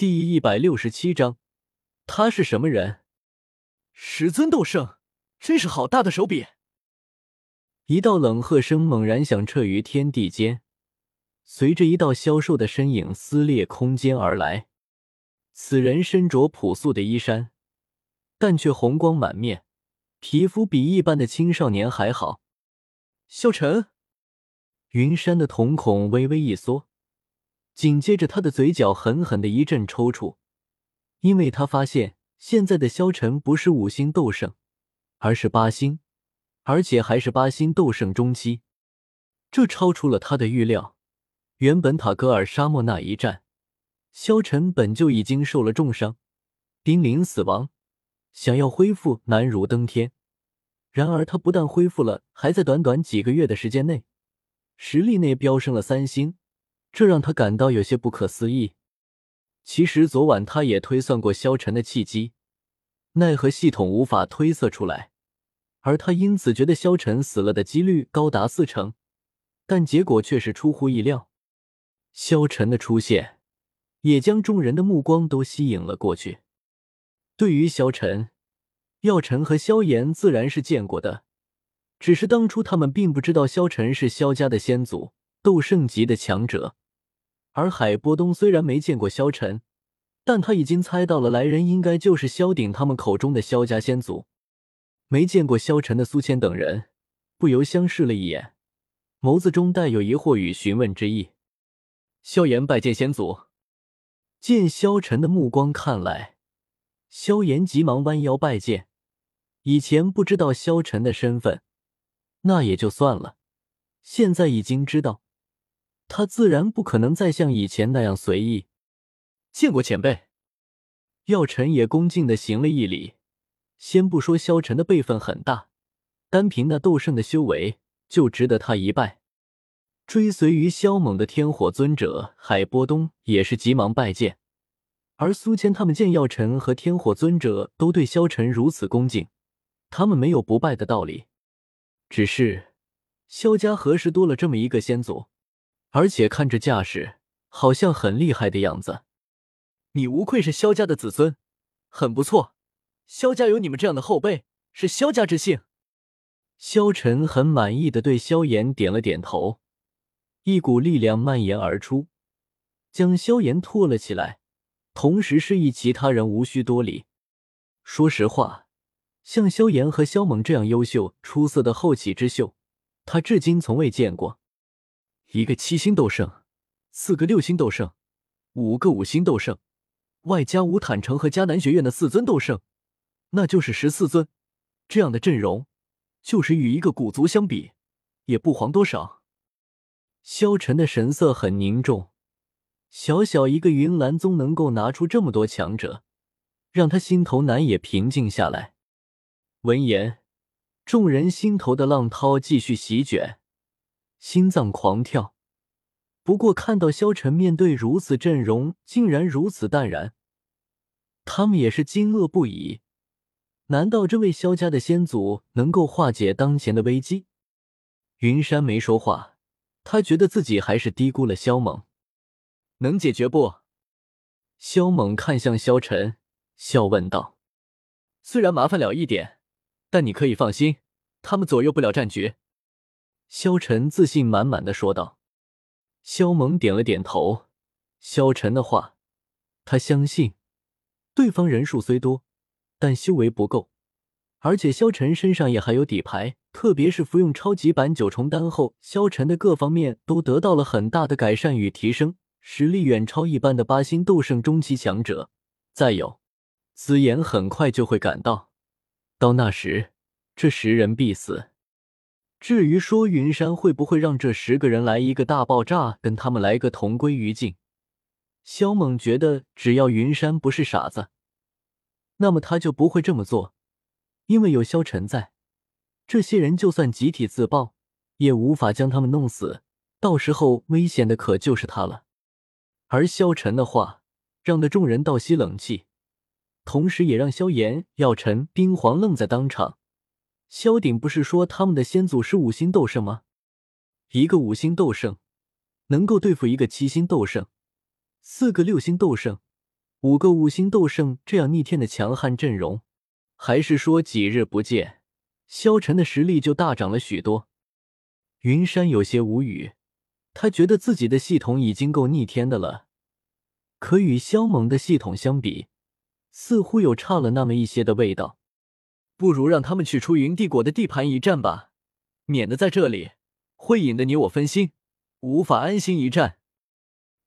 第一百六十七章，他是什么人？十尊斗圣，真是好大的手笔！一道冷喝声猛然响彻于天地间，随着一道消瘦的身影撕裂空间而来。此人身着朴素的衣衫，但却红光满面，皮肤比一般的青少年还好。萧晨，云山的瞳孔微微一缩。紧接着，他的嘴角狠狠的一阵抽搐，因为他发现现在的萧晨不是五星斗圣，而是八星，而且还是八星斗圣中期，这超出了他的预料。原本塔格尔沙漠那一战，萧晨本就已经受了重伤，濒临死亡，想要恢复难如登天。然而他不但恢复了，还在短短几个月的时间内，实力内飙升了三星。这让他感到有些不可思议。其实昨晚他也推算过萧晨的契机，奈何系统无法推测出来，而他因此觉得萧晨死了的几率高达四成，但结果却是出乎意料。萧晨的出现也将众人的目光都吸引了过去。对于萧晨，药尘和萧炎自然是见过的，只是当初他们并不知道萧晨是萧家的先祖，斗圣级的强者。而海波东虽然没见过萧晨，但他已经猜到了来人应该就是萧鼎他们口中的萧家先祖。没见过萧晨的苏谦等人不由相视了一眼，眸子中带有疑惑与询问之意。萧炎拜见先祖。见萧晨的目光看来，萧炎急忙弯腰拜见。以前不知道萧晨的身份，那也就算了，现在已经知道。他自然不可能再像以前那样随意。见过前辈，药尘也恭敬的行了一礼。先不说萧晨的辈分很大，单凭那斗圣的修为就值得他一拜。追随于萧猛的天火尊者海波东也是急忙拜见。而苏谦他们见药尘和天火尊者都对萧晨如此恭敬，他们没有不拜的道理。只是萧家何时多了这么一个先祖？而且看这架势，好像很厉害的样子。你无愧是萧家的子孙，很不错。萧家有你们这样的后辈，是萧家之幸。萧晨很满意的对萧炎点了点头，一股力量蔓延而出，将萧炎拖了起来，同时示意其他人无需多礼。说实话，像萧炎和萧猛这样优秀出色的后起之秀，他至今从未见过。一个七星斗圣，四个六星斗圣，五个五星斗圣，外加吴坦城和迦南学院的四尊斗圣，那就是十四尊。这样的阵容，就是与一个古族相比，也不遑多少。萧晨的神色很凝重，小小一个云岚宗能够拿出这么多强者，让他心头难也平静下来。闻言，众人心头的浪涛继续席卷。心脏狂跳，不过看到萧晨面对如此阵容，竟然如此淡然，他们也是惊愕不已。难道这位萧家的先祖能够化解当前的危机？云山没说话，他觉得自己还是低估了萧猛。能解决不？萧猛看向萧晨，笑问道：“虽然麻烦了一点，但你可以放心，他们左右不了战局。”萧晨自信满满的说道。萧猛点了点头。萧晨的话，他相信。对方人数虽多，但修为不够，而且萧晨身上也还有底牌，特别是服用超级版九重丹后，萧晨的各方面都得到了很大的改善与提升，实力远超一般的八星斗圣中期强者。再有，紫妍很快就会赶到，到那时，这十人必死。至于说云山会不会让这十个人来一个大爆炸，跟他们来个同归于尽？萧猛觉得，只要云山不是傻子，那么他就不会这么做，因为有萧晨在，这些人就算集体自爆，也无法将他们弄死。到时候危险的可就是他了。而萧晨的话，让得众人倒吸冷气，同时也让萧炎、药尘、冰皇愣在当场。萧鼎不是说他们的先祖是五星斗圣吗？一个五星斗圣能够对付一个七星斗圣，四个六星斗圣五个五星斗圣这样逆天的强悍阵容，还是说几日不见，萧晨的实力就大涨了许多？云山有些无语，他觉得自己的系统已经够逆天的了，可与萧猛的系统相比，似乎又差了那么一些的味道。不如让他们去出云帝国的地盘一战吧，免得在这里会引得你我分心，无法安心一战。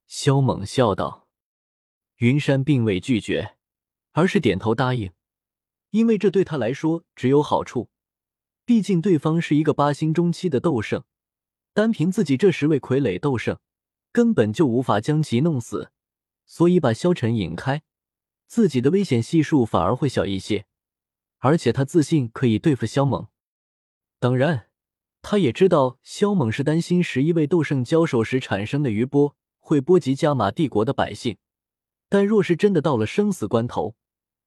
萧猛笑道。云山并未拒绝，而是点头答应，因为这对他来说只有好处。毕竟对方是一个八星中期的斗圣，单凭自己这十位傀儡斗圣，根本就无法将其弄死，所以把萧晨引开，自己的危险系数反而会小一些。而且他自信可以对付萧猛。当然，他也知道萧猛是担心十一位斗圣交手时产生的余波会波及加玛帝国的百姓。但若是真的到了生死关头，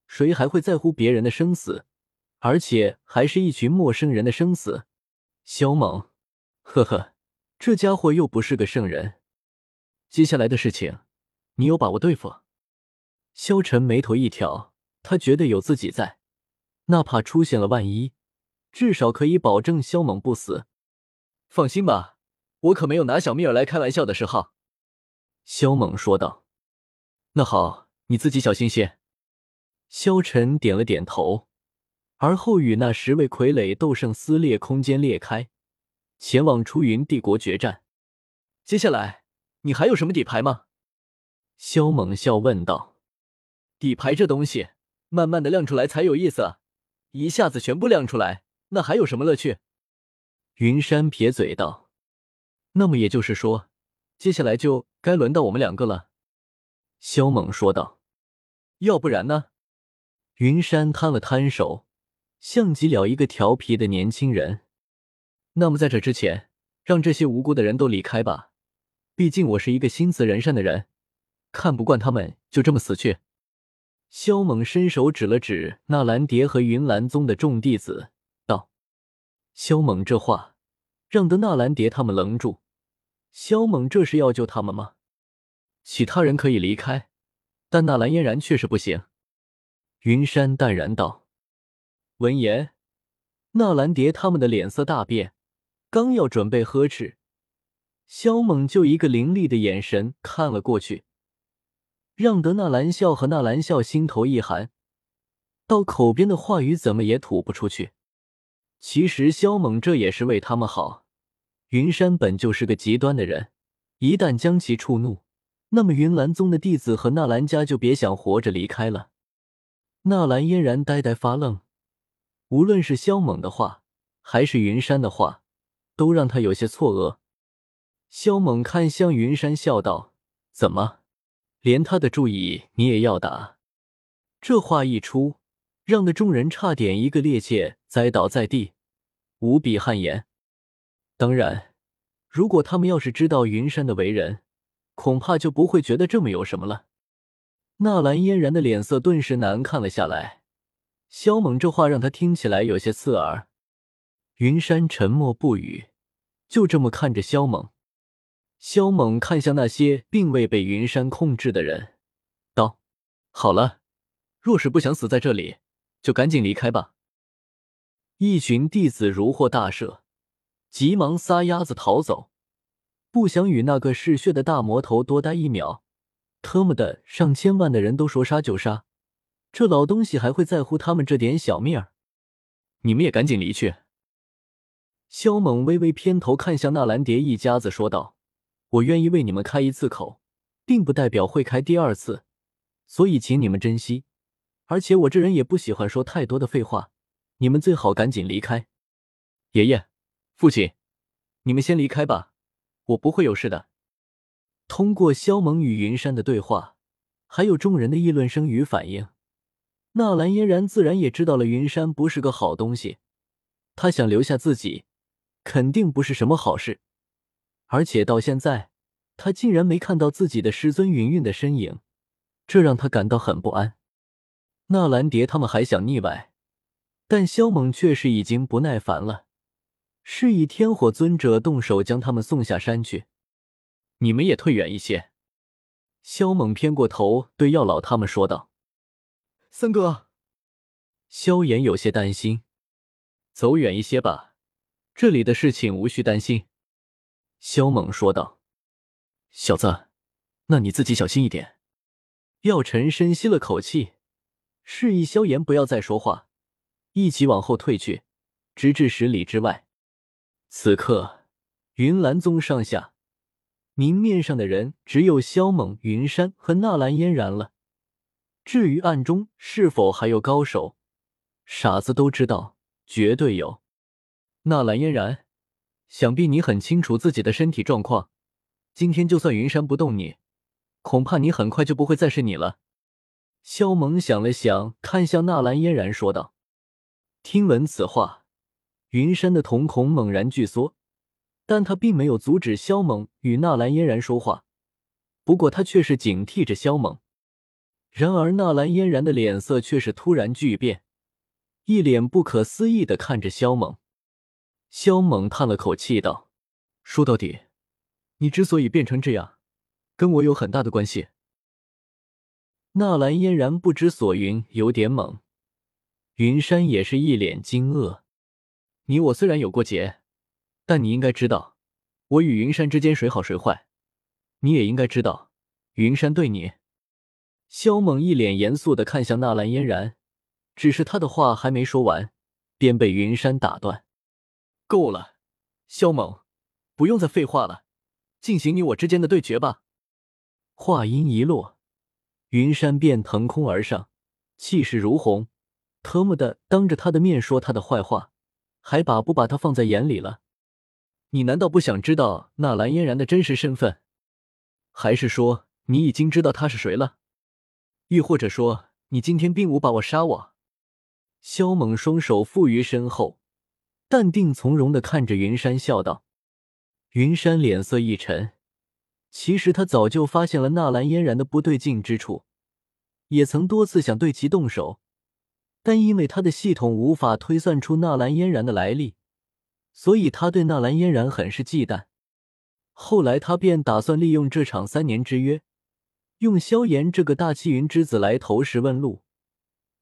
谁还会在乎别人的生死？而且还是一群陌生人的生死？萧猛，呵呵，这家伙又不是个圣人。接下来的事情，你有把握对付？萧晨眉头一挑，他觉得有自己在，哪怕出现了万一，至少可以保证萧猛不死。放心吧，我可没有拿小蜜儿来开玩笑的时候。萧猛说道。那好，你自己小心些。萧晨点了点头，而后与那十位傀儡斗圣撕裂空间裂开，前往出云帝国决战。接下来，你还有什么底牌吗？萧猛笑问道。底牌这东西，慢慢的亮出来才有意思，一下子全部亮出来，那还有什么乐趣？云山撇嘴道。那么也就是说，接下来就该轮到我们两个了。萧猛说道：“要不然呢？”云山摊了摊手，像极了一个调皮的年轻人。那么在这之前，让这些无辜的人都离开吧。毕竟我是一个心慈人善的人，看不惯他们就这么死去。萧猛伸手指了指纳兰蝶和云岚宗的众弟子，道：“萧猛这话让得纳兰蝶他们愣住。萧猛这是要救他们吗？”其他人可以离开，但纳兰嫣然却是不行。”云山淡然道。闻言，纳兰蝶他们的脸色大变，刚要准备呵斥，萧猛就一个凌厉的眼神看了过去，让得纳兰笑和纳兰笑心头一寒，到口边的话语怎么也吐不出去。其实萧猛这也是为他们好，云山本就是个极端的人，一旦将其触怒。那么云岚宗的弟子和纳兰家就别想活着离开了。纳兰嫣然呆呆发愣，无论是萧猛的话，还是云山的话，都让他有些错愕。萧猛看向云山，笑道：“怎么，连他的注意你也要打？”这话一出，让的众人差点一个趔趄栽倒在地，无比汗颜。当然，如果他们要是知道云山的为人，恐怕就不会觉得这么有什么了。纳兰嫣然的脸色顿时难看了下来。萧猛这话让他听起来有些刺耳。云山沉默不语，就这么看着萧猛。萧猛看向那些并未被云山控制的人，道：“好了，若是不想死在这里，就赶紧离开吧。”一群弟子如获大赦，急忙撒丫子逃走。不想与那个嗜血的大魔头多待一秒，特么的，上千万的人都说杀就杀，这老东西还会在乎他们这点小命儿？你们也赶紧离去。萧猛微微偏头看向纳兰蝶一家子，说道：“我愿意为你们开一次口，并不代表会开第二次，所以请你们珍惜。而且我这人也不喜欢说太多的废话，你们最好赶紧离开。爷爷，父亲，你们先离开吧。”我不会有事的。通过萧猛与云山的对话，还有众人的议论声与反应，纳兰嫣然自然也知道了云山不是个好东西。他想留下自己，肯定不是什么好事。而且到现在，他竟然没看到自己的师尊云韵的身影，这让他感到很不安。纳兰蝶他们还想腻歪，但萧猛却是已经不耐烦了。示意天火尊者动手将他们送下山去。你们也退远一些。萧猛偏过头对药老他们说道：“三哥。”萧炎有些担心：“走远一些吧，这里的事情无需担心。”萧猛说道：“小子，那你自己小心一点。”药尘深吸了口气，示意萧炎不要再说话，一起往后退去，直至十里之外。此刻，云岚宗上下明面上的人只有萧猛、云山和纳兰嫣然了。至于暗中是否还有高手，傻子都知道，绝对有。纳兰嫣然，想必你很清楚自己的身体状况。今天就算云山不动你。恐怕你很快就不会再是你了。萧猛想了想，看向纳兰嫣然说道：“听闻此话，云山的瞳孔猛然聚缩，但他并没有阻止萧猛与纳兰嫣然说话。不过他却是警惕着萧猛。然而纳兰嫣然的脸色却是突然巨变，一脸不可思议的看着萧猛。萧猛叹了口气道：“说到底，你之所以变成这样。”跟我有很大的关系。纳兰嫣然不知所云，有点懵。云山也是一脸惊愕。你我虽然有过节，但你应该知道，我与云山之间谁好谁坏。你也应该知道，云山对你。萧猛一脸严肃的看向纳兰嫣然，只是他的话还没说完，便被云山打断。够了，萧猛，不用再废话了，进行你我之间的对决吧。话音一落，云山便腾空而上，气势如虹，特么的当着他的面说他的坏话，还把不把他放在眼里了？你难道不想知道纳兰嫣然的真实身份？还是说你已经知道他是谁了？亦或者说你今天并无把握杀我？萧猛双手负于身后，淡定从容的看着云山，笑道。云山脸色一沉。其实他早就发现了纳兰嫣然的不对劲之处，也曾多次想对其动手，但因为他的系统无法推算出纳兰嫣然的来历，所以他对纳兰嫣然很是忌惮。后来他便打算利用这场三年之约，用萧炎这个大气云之子来投石问路，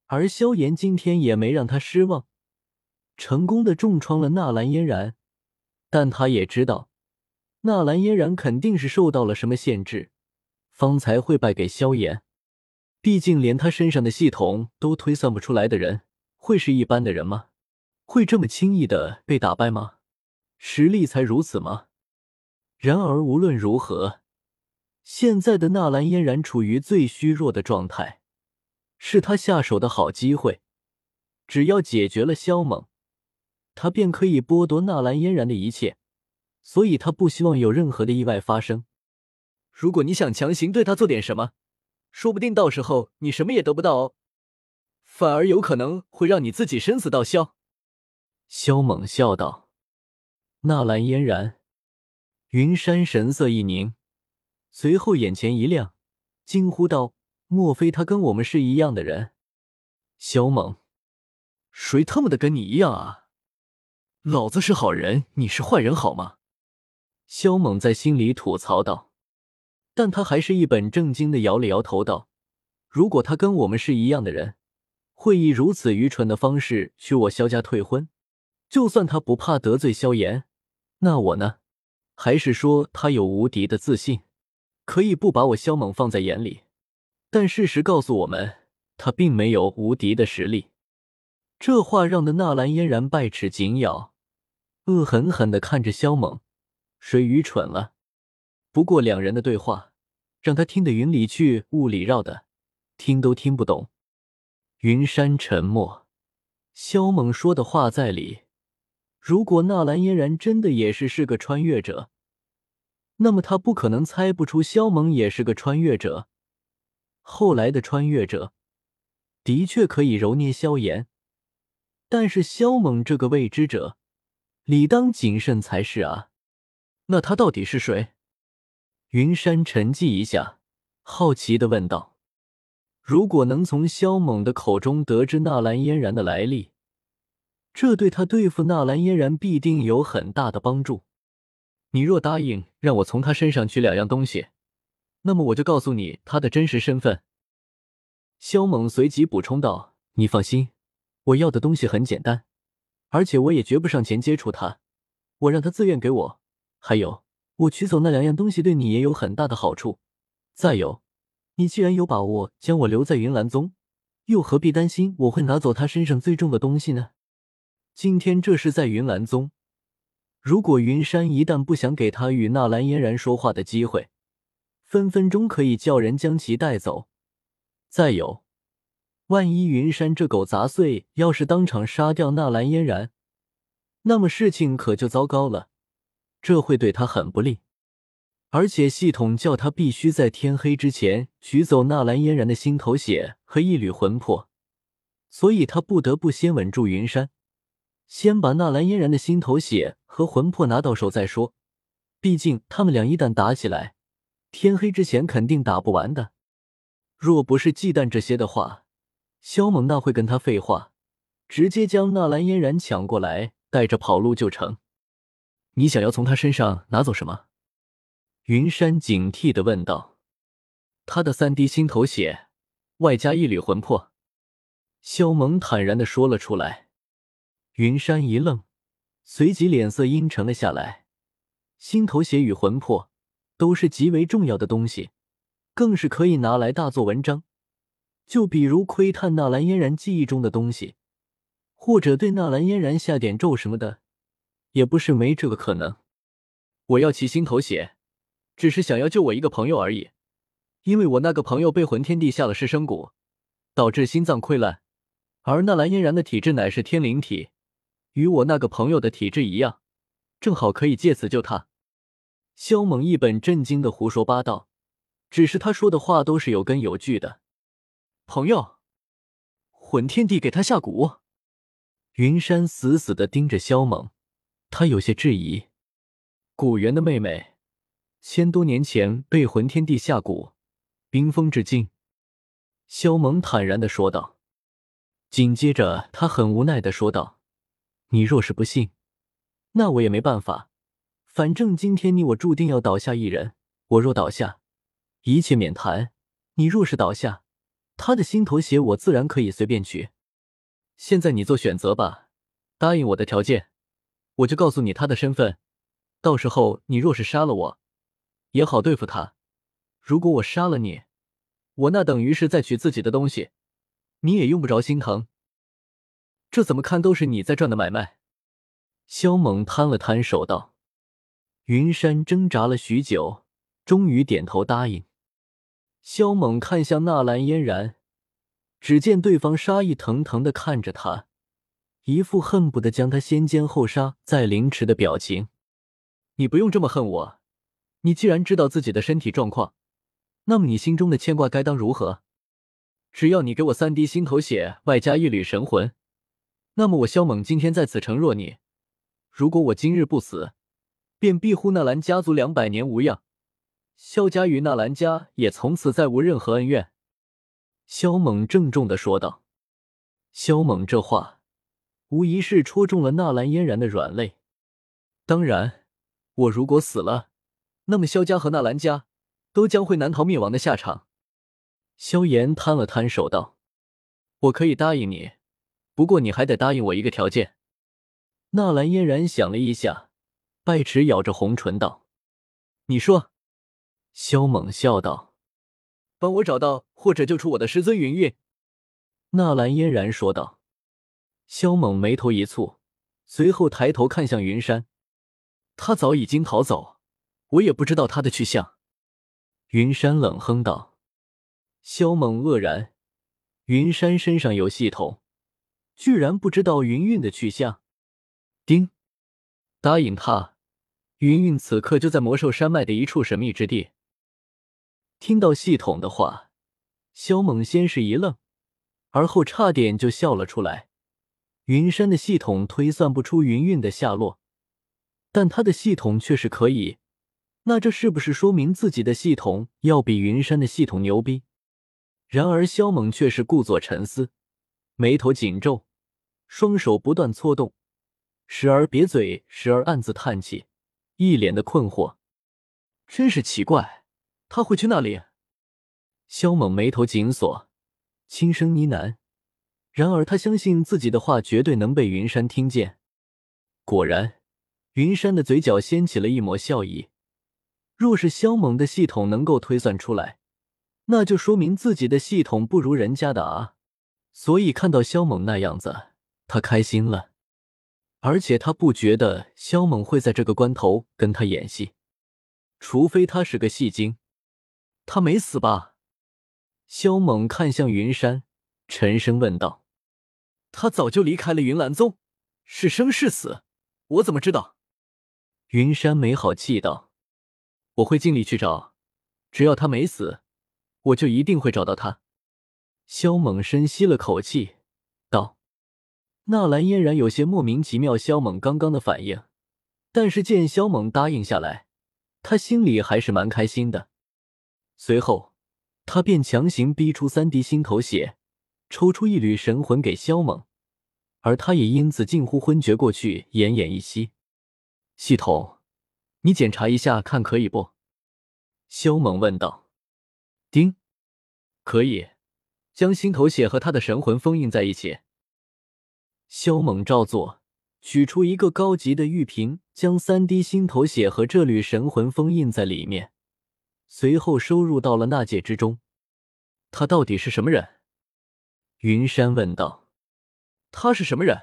而萧炎今天也没让他失望，成功的重创了纳兰嫣然，但他也知道。纳兰嫣然肯定是受到了什么限制，方才会败给萧炎。毕竟连他身上的系统都推算不出来的人，会是一般的人吗？会这么轻易的被打败吗？实力才如此吗？然而无论如何，现在的纳兰嫣然处于最虚弱的状态，是他下手的好机会。只要解决了萧猛，他便可以剥夺纳兰嫣然的一切。所以他不希望有任何的意外发生。如果你想强行对他做点什么，说不定到时候你什么也得不到哦，反而有可能会让你自己生死道消。萧猛笑道。纳兰嫣然、云山神色一凝，随后眼前一亮，惊呼道：“莫非他跟我们是一样的人？”萧猛，谁他妈的跟你一样啊？老子是好人，你是坏人，好吗？萧猛在心里吐槽道，但他还是一本正经的摇了摇头道：“如果他跟我们是一样的人，会以如此愚蠢的方式娶我萧家退婚？就算他不怕得罪萧炎，那我呢？还是说他有无敌的自信，可以不把我萧猛放在眼里？但事实告诉我们，他并没有无敌的实力。”这话让的纳兰嫣然拜齿紧咬，恶狠狠的看着萧猛。谁愚蠢了？不过两人的对话让他听得云里去雾里绕的，听都听不懂。云山沉默，萧猛说的话在理。如果纳兰嫣然真的也是是个穿越者，那么他不可能猜不出萧猛也是个穿越者。后来的穿越者的确可以揉捏萧炎，但是萧猛这个未知者，理当谨慎才是啊。那他到底是谁？云山沉寂一下，好奇的问道：“如果能从萧猛的口中得知纳兰嫣然的来历，这对他对付纳兰嫣然必定有很大的帮助。你若答应让我从他身上取两样东西，那么我就告诉你他的真实身份。萧猛随即补充道：“你放心，我要的东西很简单，而且我也绝不上前接触他，我让他自愿给我。还有，我取走那两样东西对你也有很大的好处。再有，你既然有把握将我留在云岚宗，又何必担心我会拿走他身上最重的东西呢？今天这是在云岚宗，如果云山一旦不想给他与纳兰嫣然说话的机会，分分钟可以叫人将其带走。再有，万一云山这狗杂碎要是当场杀掉纳兰嫣然，那么事情可就糟糕了，这会对他很不利。而且系统叫他必须在天黑之前取走纳兰嫣然的心头血和一缕魂魄，所以他不得不先稳住云山，先把纳兰嫣然的心头血和魂魄拿到手再说。毕竟他们俩一旦打起来，天黑之前肯定打不完的。若不是忌惮这些的话，萧猛那会跟他废话，直接将纳兰嫣然抢过来，带着跑路就成。你想要从他身上拿走什么？云山警惕的问道：“他的三滴心头血，外加一缕魂魄。”萧猛坦然的说了出来。云山一愣，随即脸色阴沉了下来。心头血与魂魄都是极为重要的东西，更是可以拿来大做文章。就比如窥探纳兰嫣然记忆中的东西，或者对纳兰嫣然下点咒什么的，也不是没这个可能。我要其心头血。只是想要救我一个朋友而已，因为我那个朋友被魂天帝下了噬生蛊，导致心脏溃烂，而那蓝嫣然的体质乃是天灵体，与我那个朋友的体质一样，正好可以借此救他。萧猛一本正经的胡说八道，只是他说的话都是有根有据的。朋友，魂天帝给他下蛊？云山死死的盯着萧猛，他有些质疑，古元的妹妹。千多年前被魂天帝下蛊，冰封至今。萧猛坦然的说道。紧接着，他很无奈的说道：“你若是不信，那我也没办法。反正今天你我注定要倒下一人。我若倒下，一切免谈；你若是倒下，他的心头血我自然可以随便取。现在你做选择吧，答应我的条件，我就告诉你他的身份。到时候你若是杀了我。”也好对付他。如果我杀了你，我那等于是在取自己的东西，你也用不着心疼。这怎么看都是你在赚的买卖。萧猛摊了摊手道。云山挣扎了许久，终于点头答应。萧猛看向纳兰嫣然，只见对方杀意腾腾的看着他，一副恨不得将他先奸后杀再凌迟的表情。你不用这么恨我。你既然知道自己的身体状况，那么你心中的牵挂该当如何？只要你给我三滴心头血，外加一缕神魂，那么我萧猛今天在此承诺你：如果我今日不死，便庇护纳兰家族两百年无恙，萧家与纳兰家也从此再无任何恩怨。萧猛郑重的说道。萧猛这话，无疑是戳中了纳兰嫣然的软肋。当然，我如果死了。那么，萧家和纳兰家都将会难逃灭亡的下场。萧炎摊了摊手道：“我可以答应你，不过你还得答应我一个条件。”纳兰嫣然想了一下，拜齿咬着红唇道：“你说。”萧猛笑道：“帮我找到或者救出我的师尊云韵。”纳兰嫣然说道。萧猛眉头一蹙，随后抬头看向云山，他早已经逃走。我也不知道他的去向。云山冷哼道。萧猛愕然，云山身上有系统，居然不知道云韵的去向。丁，答应他，云韵此刻就在魔兽山脉的一处神秘之地。听到系统的话，萧猛先是一愣，而后差点就笑了出来。云山的系统推算不出云韵的下落，但他的系统却是可以。那这是不是说明自己的系统要比云山的系统牛逼？然而萧猛却是故作沉思，眉头紧皱，双手不断搓动，时而瘪嘴，时而暗自叹气，一脸的困惑。真是奇怪，他会去那里？萧猛眉头紧锁，轻声呢喃。然而他相信自己的话绝对能被云山听见。果然，云山的嘴角掀起了一抹笑意。若是萧猛的系统能够推算出来，那就说明自己的系统不如人家的啊。所以看到萧猛那样子，他开心了。而且他不觉得萧猛会在这个关头跟他演戏，除非他是个戏精。他没死吧？萧猛看向云山，沉声问道：“他早就离开了云岚宗，是生是死，我怎么知道？”云山没好气道：“我会尽力去找，只要他没死，我就一定会找到他。”萧猛深吸了口气，道：“纳兰嫣然有些莫名其妙，萧猛刚刚的反应，但是见萧猛答应下来，他心里还是蛮开心的。随后，他便强行逼出三滴心头血，抽出一缕神魂给萧猛，而他也因此近乎昏厥过去，奄奄一息。系统，你检查一下看可以不？”萧猛问道。“丁，可以。”将心头血和他的神魂封印在一起。萧猛照做，取出一个高级的玉瓶，将三滴心头血和这缕神魂封印在里面，随后收入到了纳戒之中。他到底是什么人？云山问道。他是什么人？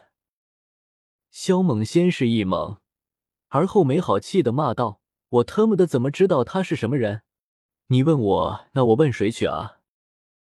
萧猛先是一懵，而后没好气的骂道：“我特么的怎么知道他是什么人？你问我，那我问谁去啊？”